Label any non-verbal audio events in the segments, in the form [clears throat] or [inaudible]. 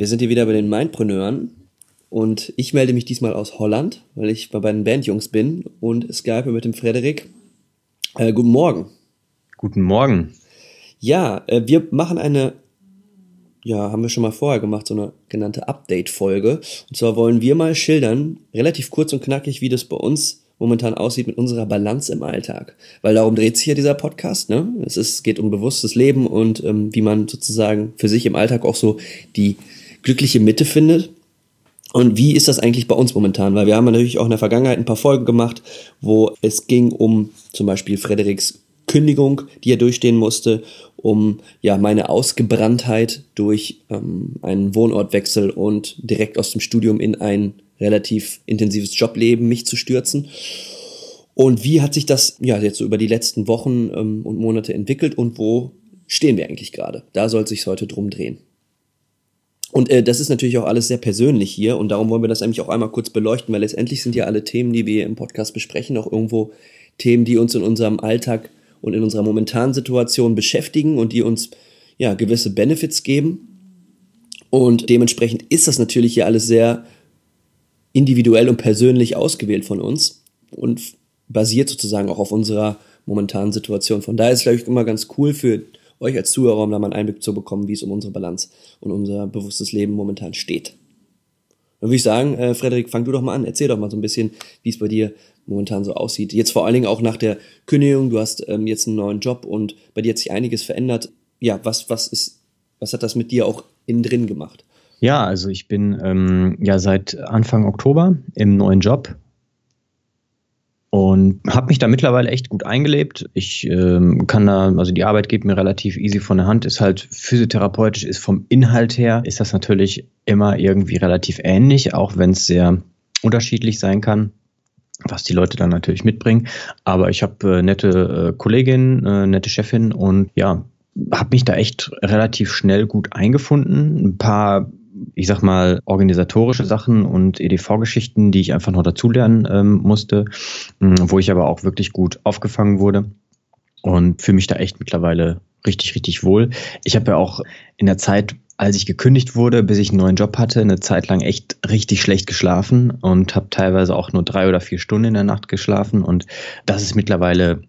wir sind hier wieder bei den Mindpreneuren und ich melde mich diesmal aus Holland, weil ich bei den Bandjungs bin und Skype mit dem Frederik. Äh, guten Morgen. Guten Morgen. Ja, äh, wir machen eine, ja, haben wir schon mal vorher gemacht, so eine genannte Update-Folge. Und zwar wollen wir mal schildern, relativ kurz und knackig, wie das bei uns momentan aussieht mit unserer Balance im Alltag. Weil darum dreht sich ja dieser Podcast. Ne? Es ist, geht um bewusstes Leben und ähm, wie man sozusagen für sich im Alltag auch so die glückliche Mitte findet. Und wie ist das eigentlich bei uns momentan? Weil wir haben natürlich auch in der Vergangenheit ein paar Folgen gemacht, wo es ging um zum Beispiel Frederiks Kündigung, die er durchstehen musste, um ja meine Ausgebranntheit durch ähm, einen Wohnortwechsel und direkt aus dem Studium in ein relativ intensives Jobleben mich zu stürzen. Und wie hat sich das ja jetzt so über die letzten Wochen ähm, und Monate entwickelt und wo stehen wir eigentlich gerade? Da soll es sich heute drum drehen. Und äh, das ist natürlich auch alles sehr persönlich hier und darum wollen wir das eigentlich auch einmal kurz beleuchten, weil letztendlich sind ja alle Themen, die wir im Podcast besprechen, auch irgendwo Themen, die uns in unserem Alltag und in unserer momentanen Situation beschäftigen und die uns ja gewisse Benefits geben. Und dementsprechend ist das natürlich hier alles sehr individuell und persönlich ausgewählt von uns und basiert sozusagen auch auf unserer momentanen Situation. Von daher ist es, glaube ich, immer ganz cool für euch als Zuhörer, um da mal einen Einblick zu bekommen, wie es um unsere Balance und unser bewusstes Leben momentan steht. Dann würde ich sagen, äh, Frederik, fang du doch mal an. Erzähl doch mal so ein bisschen, wie es bei dir momentan so aussieht. Jetzt vor allen Dingen auch nach der Kündigung. Du hast ähm, jetzt einen neuen Job und bei dir hat sich einiges verändert. Ja, was, was ist, was hat das mit dir auch innen drin gemacht? Ja, also ich bin ähm, ja seit Anfang Oktober im neuen Job und habe mich da mittlerweile echt gut eingelebt. Ich ähm, kann da, also die Arbeit geht mir relativ easy von der Hand, ist halt physiotherapeutisch, ist vom Inhalt her, ist das natürlich immer irgendwie relativ ähnlich, auch wenn es sehr unterschiedlich sein kann was die Leute dann natürlich mitbringen. Aber ich habe äh, nette äh, Kollegin, äh, nette Chefin und ja, habe mich da echt relativ schnell gut eingefunden. Ein paar ich sag mal, organisatorische Sachen und EDV-Geschichten, die ich einfach noch dazulernen ähm, musste, wo ich aber auch wirklich gut aufgefangen wurde und fühle mich da echt mittlerweile richtig, richtig wohl. Ich habe ja auch in der Zeit, als ich gekündigt wurde, bis ich einen neuen Job hatte, eine Zeit lang echt richtig schlecht geschlafen und habe teilweise auch nur drei oder vier Stunden in der Nacht geschlafen und das ist mittlerweile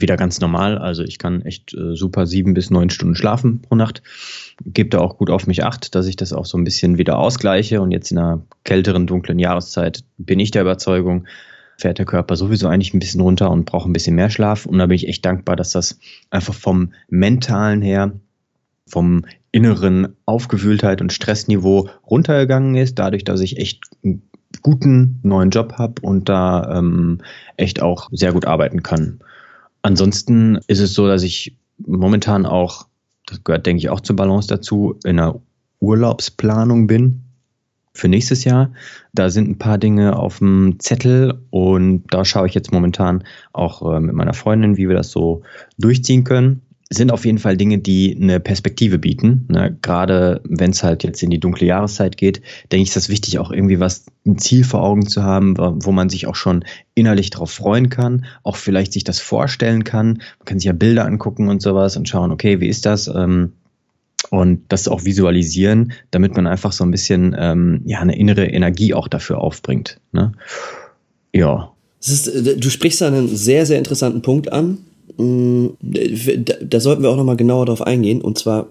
wieder ganz normal. Also ich kann echt äh, super sieben bis neun Stunden schlafen pro Nacht. Gebe da auch gut auf mich acht, dass ich das auch so ein bisschen wieder ausgleiche. Und jetzt in einer kälteren, dunklen Jahreszeit bin ich der Überzeugung, fährt der Körper sowieso eigentlich ein bisschen runter und braucht ein bisschen mehr Schlaf. Und da bin ich echt dankbar, dass das einfach vom mentalen her, vom inneren Aufgewühltheit und Stressniveau runtergegangen ist, dadurch, dass ich echt einen guten neuen Job habe und da ähm, echt auch sehr gut arbeiten kann. Ansonsten ist es so, dass ich momentan auch, das gehört, denke ich, auch zur Balance dazu, in einer Urlaubsplanung bin für nächstes Jahr. Da sind ein paar Dinge auf dem Zettel und da schaue ich jetzt momentan auch äh, mit meiner Freundin, wie wir das so durchziehen können sind auf jeden Fall Dinge, die eine Perspektive bieten. Ne? Gerade wenn es halt jetzt in die dunkle Jahreszeit geht, denke ich, ist das wichtig, auch irgendwie was, ein Ziel vor Augen zu haben, wo man sich auch schon innerlich darauf freuen kann, auch vielleicht sich das vorstellen kann. Man kann sich ja Bilder angucken und sowas und schauen, okay, wie ist das? Ähm, und das auch visualisieren, damit man einfach so ein bisschen ähm, ja eine innere Energie auch dafür aufbringt. Ne? Ja. Ist, äh, du sprichst da einen sehr, sehr interessanten Punkt an da, da sollten wir auch nochmal genauer drauf eingehen. Und zwar,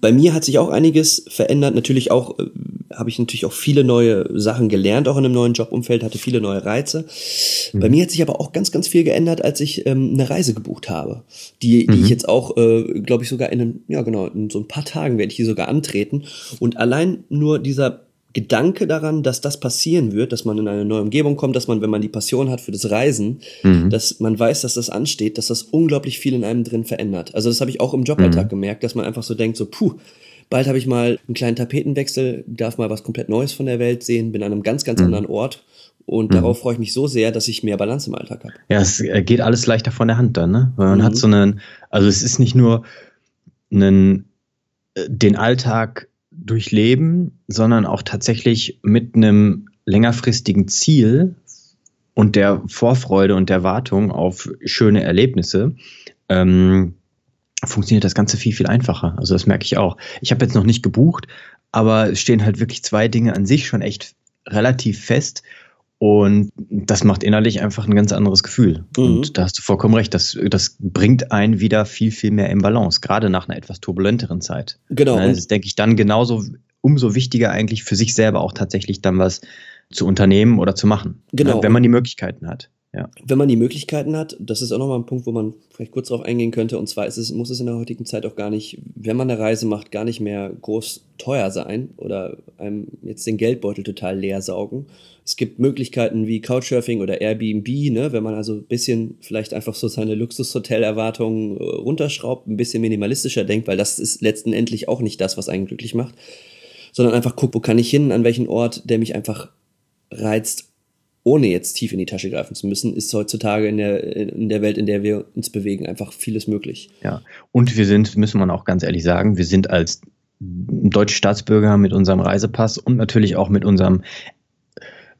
bei mir hat sich auch einiges verändert. Natürlich auch, äh, habe ich natürlich auch viele neue Sachen gelernt, auch in einem neuen Jobumfeld, hatte viele neue Reize. Mhm. Bei mir hat sich aber auch ganz, ganz viel geändert, als ich ähm, eine Reise gebucht habe. Die, die mhm. ich jetzt auch, äh, glaube ich, sogar in, einem, ja genau, in so ein paar Tagen werde ich hier sogar antreten. Und allein nur dieser Gedanke daran, dass das passieren wird, dass man in eine neue Umgebung kommt, dass man, wenn man die Passion hat für das Reisen, mhm. dass man weiß, dass das ansteht, dass das unglaublich viel in einem drin verändert. Also das habe ich auch im Joballtag mhm. gemerkt, dass man einfach so denkt, so puh, Bald habe ich mal einen kleinen Tapetenwechsel, darf mal was komplett Neues von der Welt sehen, bin an einem ganz, ganz mhm. anderen Ort. Und mhm. darauf freue ich mich so sehr, dass ich mehr Balance im Alltag habe. Ja, es äh, geht alles leichter von der Hand dann, ne? Weil man mhm. hat so einen, also es ist nicht nur einen, äh, den Alltag durchleben, sondern auch tatsächlich mit einem längerfristigen Ziel und der Vorfreude und der Wartung auf schöne Erlebnisse. Ähm, funktioniert das Ganze viel, viel einfacher. Also das merke ich auch. Ich habe jetzt noch nicht gebucht, aber es stehen halt wirklich zwei Dinge an sich schon echt relativ fest. Und das macht innerlich einfach ein ganz anderes Gefühl. Mhm. Und da hast du vollkommen recht. Das, das bringt einen wieder viel, viel mehr in Balance, gerade nach einer etwas turbulenteren Zeit. Genau. Das ist, denke ich, dann genauso umso wichtiger eigentlich für sich selber auch tatsächlich dann was zu unternehmen oder zu machen. Genau. Wenn man die Möglichkeiten hat. Ja. Wenn man die Möglichkeiten hat, das ist auch nochmal ein Punkt, wo man vielleicht kurz darauf eingehen könnte. Und zwar ist es, muss es in der heutigen Zeit auch gar nicht, wenn man eine Reise macht, gar nicht mehr groß teuer sein oder einem jetzt den Geldbeutel total leer saugen. Es gibt Möglichkeiten wie Couchsurfing oder Airbnb, ne, wenn man also ein bisschen vielleicht einfach so seine Luxushotel-Erwartungen äh, runterschraubt, ein bisschen minimalistischer denkt, weil das ist letztendlich auch nicht das, was einen glücklich macht, sondern einfach guckt, wo kann ich hin, an welchen Ort, der mich einfach reizt ohne jetzt tief in die Tasche greifen zu müssen, ist heutzutage in der, in der Welt, in der wir uns bewegen, einfach vieles möglich. Ja, und wir sind, müssen man auch ganz ehrlich sagen, wir sind als deutsche Staatsbürger mit unserem Reisepass und natürlich auch mit unserem,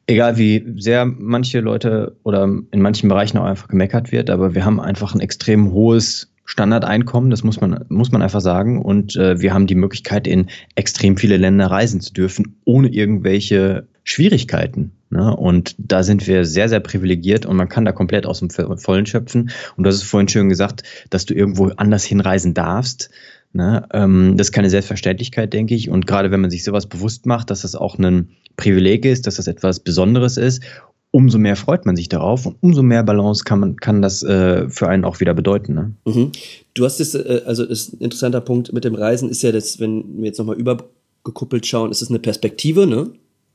egal wie sehr manche Leute oder in manchen Bereichen auch einfach gemeckert wird, aber wir haben einfach ein extrem hohes Standardeinkommen, das muss man, muss man einfach sagen. Und äh, wir haben die Möglichkeit, in extrem viele Länder reisen zu dürfen, ohne irgendwelche Schwierigkeiten. Ne? Und da sind wir sehr, sehr privilegiert und man kann da komplett aus dem Vollen schöpfen. Und du hast es vorhin schön gesagt, dass du irgendwo anders hinreisen darfst. Ne? Ähm, das ist keine Selbstverständlichkeit, denke ich. Und gerade wenn man sich sowas bewusst macht, dass das auch ein Privileg ist, dass das etwas Besonderes ist, umso mehr freut man sich darauf und umso mehr Balance kann man kann das äh, für einen auch wieder bedeuten. Ne? Mhm. Du hast es, äh, also das ein interessanter Punkt mit dem Reisen ist ja, dass wenn wir jetzt nochmal übergekuppelt schauen, ist es eine Perspektive, ne?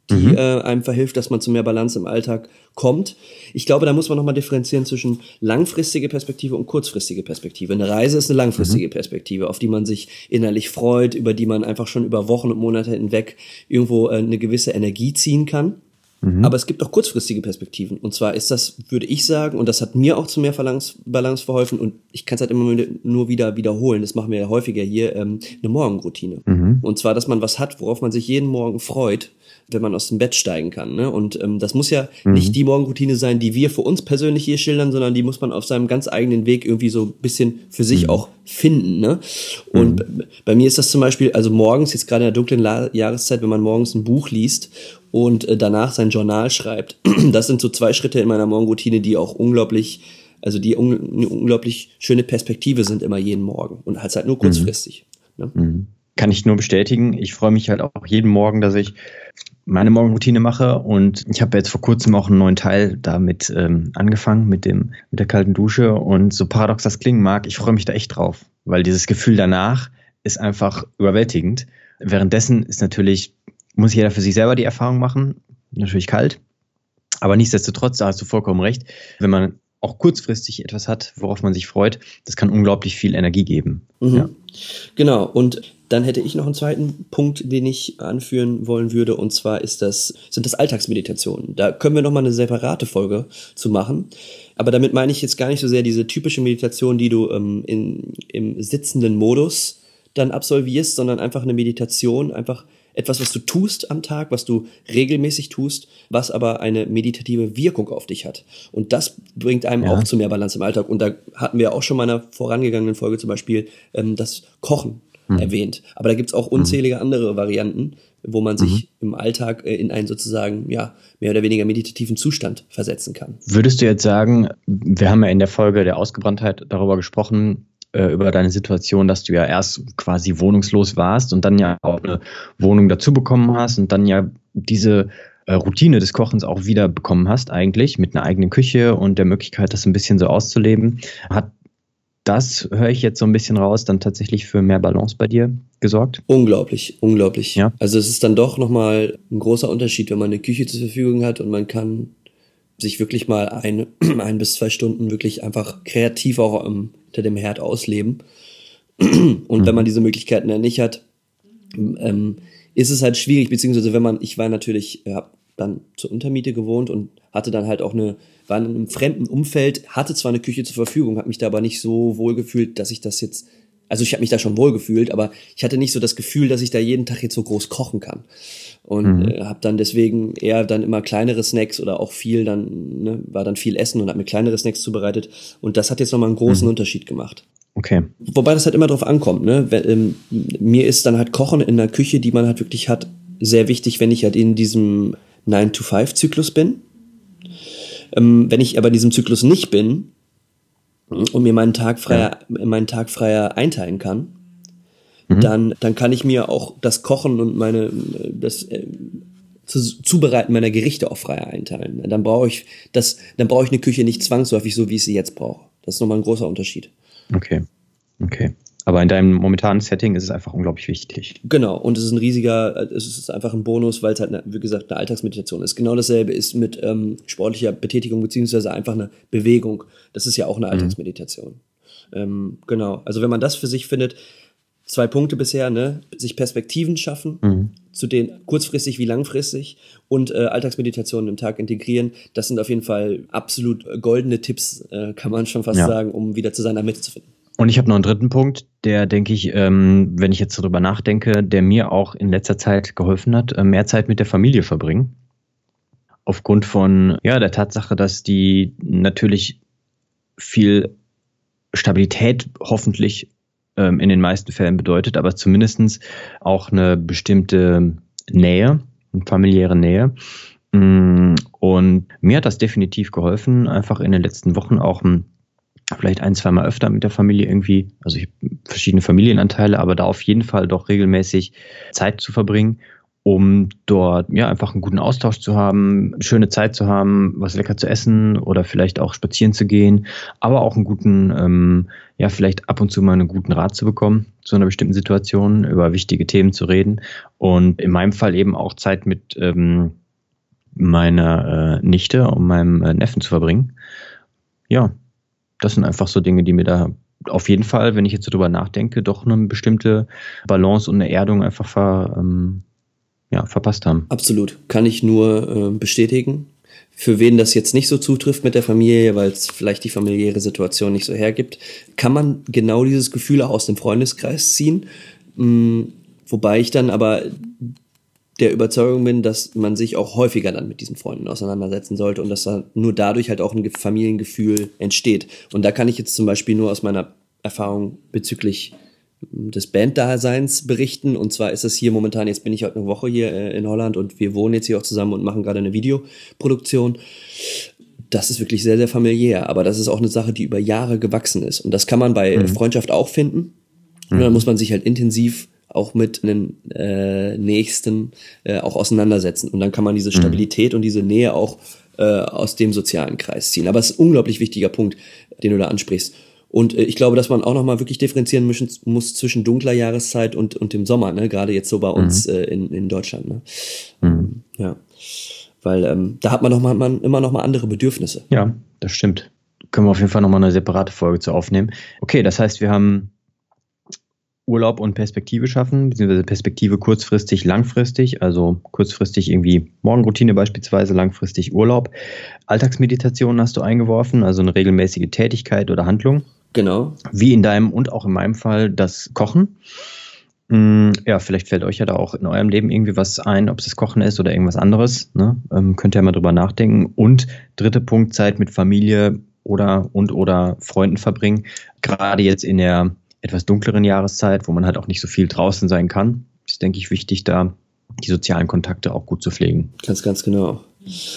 Die mhm. äh, einem verhilft, dass man zu mehr Balance im Alltag kommt. Ich glaube, da muss man nochmal differenzieren zwischen langfristige Perspektive und kurzfristige Perspektive. Eine Reise ist eine langfristige mhm. Perspektive, auf die man sich innerlich freut, über die man einfach schon über Wochen und Monate hinweg irgendwo äh, eine gewisse Energie ziehen kann. Mhm. Aber es gibt auch kurzfristige Perspektiven. Und zwar ist das, würde ich sagen, und das hat mir auch zu mehr Balance, Balance verholfen, und ich kann es halt immer nur wieder wiederholen, das machen wir ja häufiger hier, ähm, eine Morgenroutine. Mhm. Und zwar, dass man was hat, worauf man sich jeden Morgen freut, wenn man aus dem Bett steigen kann. Ne? Und ähm, das muss ja mhm. nicht die Morgenroutine sein, die wir für uns persönlich hier schildern, sondern die muss man auf seinem ganz eigenen Weg irgendwie so ein bisschen für sich mhm. auch finden. Ne? Und mhm. bei mir ist das zum Beispiel, also morgens, jetzt gerade in der dunklen La Jahreszeit, wenn man morgens ein Buch liest und äh, danach sein Journal schreibt, [clears throat] das sind so zwei Schritte in meiner Morgenroutine, die auch unglaublich also die un eine unglaublich schöne Perspektive sind immer jeden Morgen und halt halt nur kurzfristig. Mhm. Ne? Kann ich nur bestätigen. Ich freue mich halt auch jeden Morgen, dass ich meine Morgenroutine mache. Und ich habe jetzt vor kurzem auch einen neuen Teil damit ähm, angefangen mit dem mit der kalten Dusche. Und so paradox das klingen mag, ich freue mich da echt drauf, weil dieses Gefühl danach ist einfach überwältigend. Währenddessen ist natürlich muss jeder für sich selber die Erfahrung machen, natürlich kalt, aber nichtsdestotrotz, da hast du vollkommen recht, wenn man auch kurzfristig etwas hat, worauf man sich freut, das kann unglaublich viel Energie geben. Mhm. Ja. Genau, und dann hätte ich noch einen zweiten Punkt, den ich anführen wollen würde, und zwar ist das, sind das Alltagsmeditationen. Da können wir nochmal eine separate Folge zu machen. Aber damit meine ich jetzt gar nicht so sehr diese typische Meditation, die du ähm, in, im sitzenden Modus dann absolvierst, sondern einfach eine Meditation, einfach etwas, was du tust am Tag, was du regelmäßig tust, was aber eine meditative Wirkung auf dich hat. Und das bringt einem ja. auch zu mehr Balance im Alltag. Und da hatten wir auch schon mal in einer vorangegangenen Folge zum Beispiel ähm, das Kochen mhm. erwähnt. Aber da gibt's auch unzählige andere Varianten, wo man sich mhm. im Alltag äh, in einen sozusagen, ja, mehr oder weniger meditativen Zustand versetzen kann. Würdest du jetzt sagen, wir haben ja in der Folge der Ausgebranntheit darüber gesprochen, äh, über deine Situation, dass du ja erst quasi wohnungslos warst und dann ja auch eine Wohnung dazu bekommen hast und dann ja diese äh, Routine des Kochens auch wieder bekommen hast, eigentlich mit einer eigenen Küche und der Möglichkeit, das ein bisschen so auszuleben. Hat das höre ich jetzt so ein bisschen raus, dann tatsächlich für mehr Balance bei dir gesorgt? Unglaublich, unglaublich. Ja. Also es ist dann doch nochmal ein großer Unterschied, wenn man eine Küche zur Verfügung hat und man kann sich wirklich mal ein, [clears throat] ein bis zwei Stunden wirklich einfach kreativ auch um, hinter dem Herd ausleben. [clears throat] Und mhm. wenn man diese Möglichkeiten dann nicht hat, ähm, ist es halt schwierig, beziehungsweise wenn man, ich war natürlich, habe dann zur Untermiete gewohnt und hatte dann halt auch eine, war in einem fremden Umfeld, hatte zwar eine Küche zur Verfügung, habe mich da aber nicht so wohl gefühlt, dass ich das jetzt, also ich habe mich da schon wohl gefühlt, aber ich hatte nicht so das Gefühl, dass ich da jeden Tag jetzt so groß kochen kann. Und mhm. äh, habe dann deswegen eher dann immer kleinere Snacks oder auch viel dann, ne, war dann viel Essen und habe mir kleinere Snacks zubereitet. Und das hat jetzt nochmal einen großen mhm. Unterschied gemacht. Okay. Wobei das halt immer drauf ankommt, ne? Wenn, ähm, mir ist dann halt Kochen in der Küche, die man halt wirklich hat, sehr wichtig, wenn ich halt in diesem 9-to-5-Zyklus bin. Ähm, wenn ich aber in diesem Zyklus nicht bin und mir meinen Tag freier, ja. meinen Tag freier einteilen kann, mhm. dann, dann kann ich mir auch das Kochen und meine, das äh, zu, Zubereiten meiner Gerichte auch freier einteilen. Dann brauche ich das, dann brauche ich eine Küche nicht zwangsläufig so, wie ich sie jetzt brauche. Das ist nochmal ein großer Unterschied. Okay. Okay. Aber in deinem momentanen Setting ist es einfach unglaublich wichtig. Genau, und es ist ein riesiger, es ist einfach ein Bonus, weil es halt, eine, wie gesagt, eine Alltagsmeditation ist. Genau dasselbe ist mit ähm, sportlicher Betätigung beziehungsweise einfach eine Bewegung. Das ist ja auch eine mhm. Alltagsmeditation. Mhm. Ähm, genau, also wenn man das für sich findet, zwei Punkte bisher, ne? Sich Perspektiven schaffen, mhm. zu denen kurzfristig wie langfristig und äh, Alltagsmeditationen im Tag integrieren. Das sind auf jeden Fall absolut goldene Tipps, äh, kann man schon fast ja. sagen, um wieder zu seiner Mitte zu finden. Und ich habe noch einen dritten Punkt, der, denke ich, ähm, wenn ich jetzt darüber nachdenke, der mir auch in letzter Zeit geholfen hat, äh, mehr Zeit mit der Familie verbringen. Aufgrund von ja der Tatsache, dass die natürlich viel Stabilität hoffentlich ähm, in den meisten Fällen bedeutet, aber zumindestens auch eine bestimmte Nähe, eine familiäre Nähe. Mm, und mir hat das definitiv geholfen, einfach in den letzten Wochen auch ein vielleicht ein, zweimal öfter mit der Familie irgendwie, also ich verschiedene Familienanteile, aber da auf jeden Fall doch regelmäßig Zeit zu verbringen, um dort ja einfach einen guten Austausch zu haben, schöne Zeit zu haben, was lecker zu essen oder vielleicht auch spazieren zu gehen, aber auch einen guten, ähm, ja, vielleicht ab und zu mal einen guten Rat zu bekommen zu einer bestimmten Situation, über wichtige Themen zu reden und in meinem Fall eben auch Zeit mit ähm, meiner äh, Nichte und meinem äh, Neffen zu verbringen. Ja, das sind einfach so Dinge, die mir da auf jeden Fall, wenn ich jetzt so drüber nachdenke, doch eine bestimmte Balance und eine Erdung einfach ver, ähm, ja, verpasst haben. Absolut. Kann ich nur äh, bestätigen. Für wen das jetzt nicht so zutrifft mit der Familie, weil es vielleicht die familiäre Situation nicht so hergibt, kann man genau dieses Gefühl auch aus dem Freundeskreis ziehen. Mhm. Wobei ich dann aber der Überzeugung bin, dass man sich auch häufiger dann mit diesen Freunden auseinandersetzen sollte und dass da nur dadurch halt auch ein Familiengefühl entsteht. Und da kann ich jetzt zum Beispiel nur aus meiner Erfahrung bezüglich hm, des Banddaseins berichten. Und zwar ist es hier momentan, jetzt bin ich heute eine Woche hier äh, in Holland und wir wohnen jetzt hier auch zusammen und machen gerade eine Videoproduktion. Das ist wirklich sehr, sehr familiär, aber das ist auch eine Sache, die über Jahre gewachsen ist. Und das kann man bei mhm. Freundschaft auch finden. Und dann mhm. muss man sich halt intensiv auch mit einem äh, Nächsten äh, auch auseinandersetzen. Und dann kann man diese mhm. Stabilität mhm. und diese Nähe auch äh, aus dem sozialen Kreis ziehen. Aber es ist ein unglaublich wichtiger Punkt, den du da ansprichst. Und äh, ich glaube, dass man auch nochmal wirklich differenzieren müssen, muss zwischen dunkler Jahreszeit und, und dem Sommer, ne? gerade jetzt so bei uns mhm. äh, in, in Deutschland. Ne? Mhm. Ja, weil ähm, da hat man, noch mal, man immer noch mal andere Bedürfnisse. Ja, das stimmt. Können wir auf jeden Fall nochmal eine separate Folge zu aufnehmen. Okay, das heißt, wir haben Urlaub und Perspektive schaffen, beziehungsweise Perspektive kurzfristig, langfristig, also kurzfristig irgendwie Morgenroutine beispielsweise, langfristig Urlaub. Alltagsmeditation hast du eingeworfen, also eine regelmäßige Tätigkeit oder Handlung. Genau. Wie in deinem und auch in meinem Fall das Kochen. Mm, ja, vielleicht fällt euch ja da auch in eurem Leben irgendwie was ein, ob es das Kochen ist oder irgendwas anderes. Ne? Ähm, könnt ihr mal drüber nachdenken. Und dritte Punkt, Zeit mit Familie oder und oder Freunden verbringen. Gerade jetzt in der etwas dunkleren Jahreszeit, wo man halt auch nicht so viel draußen sein kann, ist, denke ich, wichtig, da die sozialen Kontakte auch gut zu pflegen. Ganz, ganz genau.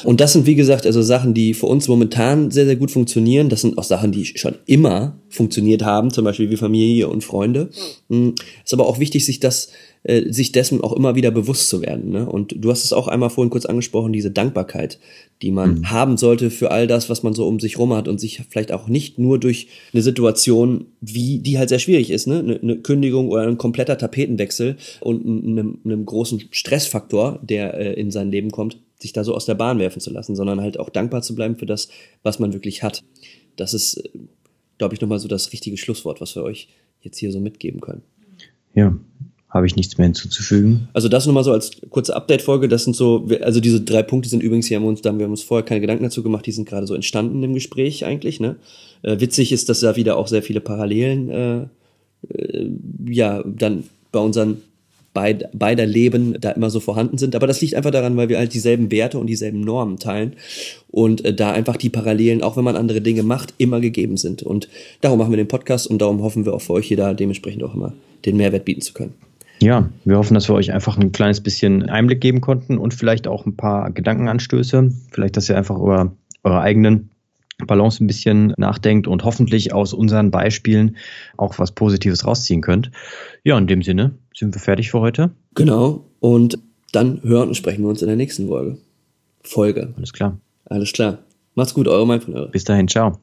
Und das sind, wie gesagt, also Sachen, die für uns momentan sehr, sehr gut funktionieren. Das sind auch Sachen, die schon immer funktioniert haben, zum Beispiel wie Familie und Freunde. Hm, ist aber auch wichtig, sich das äh, sich dessen auch immer wieder bewusst zu werden. Ne? Und du hast es auch einmal vorhin kurz angesprochen, diese Dankbarkeit, die man mhm. haben sollte für all das, was man so um sich rum hat und sich vielleicht auch nicht nur durch eine Situation, wie die halt sehr schwierig ist, ne? eine, eine Kündigung oder ein kompletter Tapetenwechsel und einem, einem großen Stressfaktor, der äh, in sein Leben kommt, sich da so aus der Bahn werfen zu lassen, sondern halt auch dankbar zu bleiben für das, was man wirklich hat. Das ist, äh, glaube ich, nochmal so das richtige Schlusswort, was wir euch jetzt hier so mitgeben können. Ja, habe ich nichts mehr hinzuzufügen. Also das nochmal so als kurze Update-Folge. Das sind so, also diese drei Punkte sind übrigens, hier haben wir uns, da haben wir uns vorher keine Gedanken dazu gemacht, die sind gerade so entstanden im Gespräch eigentlich. Ne? Äh, witzig ist, dass da wieder auch sehr viele Parallelen, äh, äh, ja, dann bei unseren beid, beider Leben da immer so vorhanden sind. Aber das liegt einfach daran, weil wir halt dieselben Werte und dieselben Normen teilen und äh, da einfach die Parallelen, auch wenn man andere Dinge macht, immer gegeben sind. Und darum machen wir den Podcast und darum hoffen wir auch für euch hier da dementsprechend auch immer den Mehrwert bieten zu können. Ja, wir hoffen, dass wir euch einfach ein kleines bisschen Einblick geben konnten und vielleicht auch ein paar Gedankenanstöße. Vielleicht, dass ihr einfach über eure eigenen Balance ein bisschen nachdenkt und hoffentlich aus unseren Beispielen auch was Positives rausziehen könnt. Ja, in dem Sinne sind wir fertig für heute. Genau. Und dann hören und sprechen wir uns in der nächsten Folge. Folge. Alles klar. Alles klar. Macht's gut, eure Mindful. Bis dahin, ciao.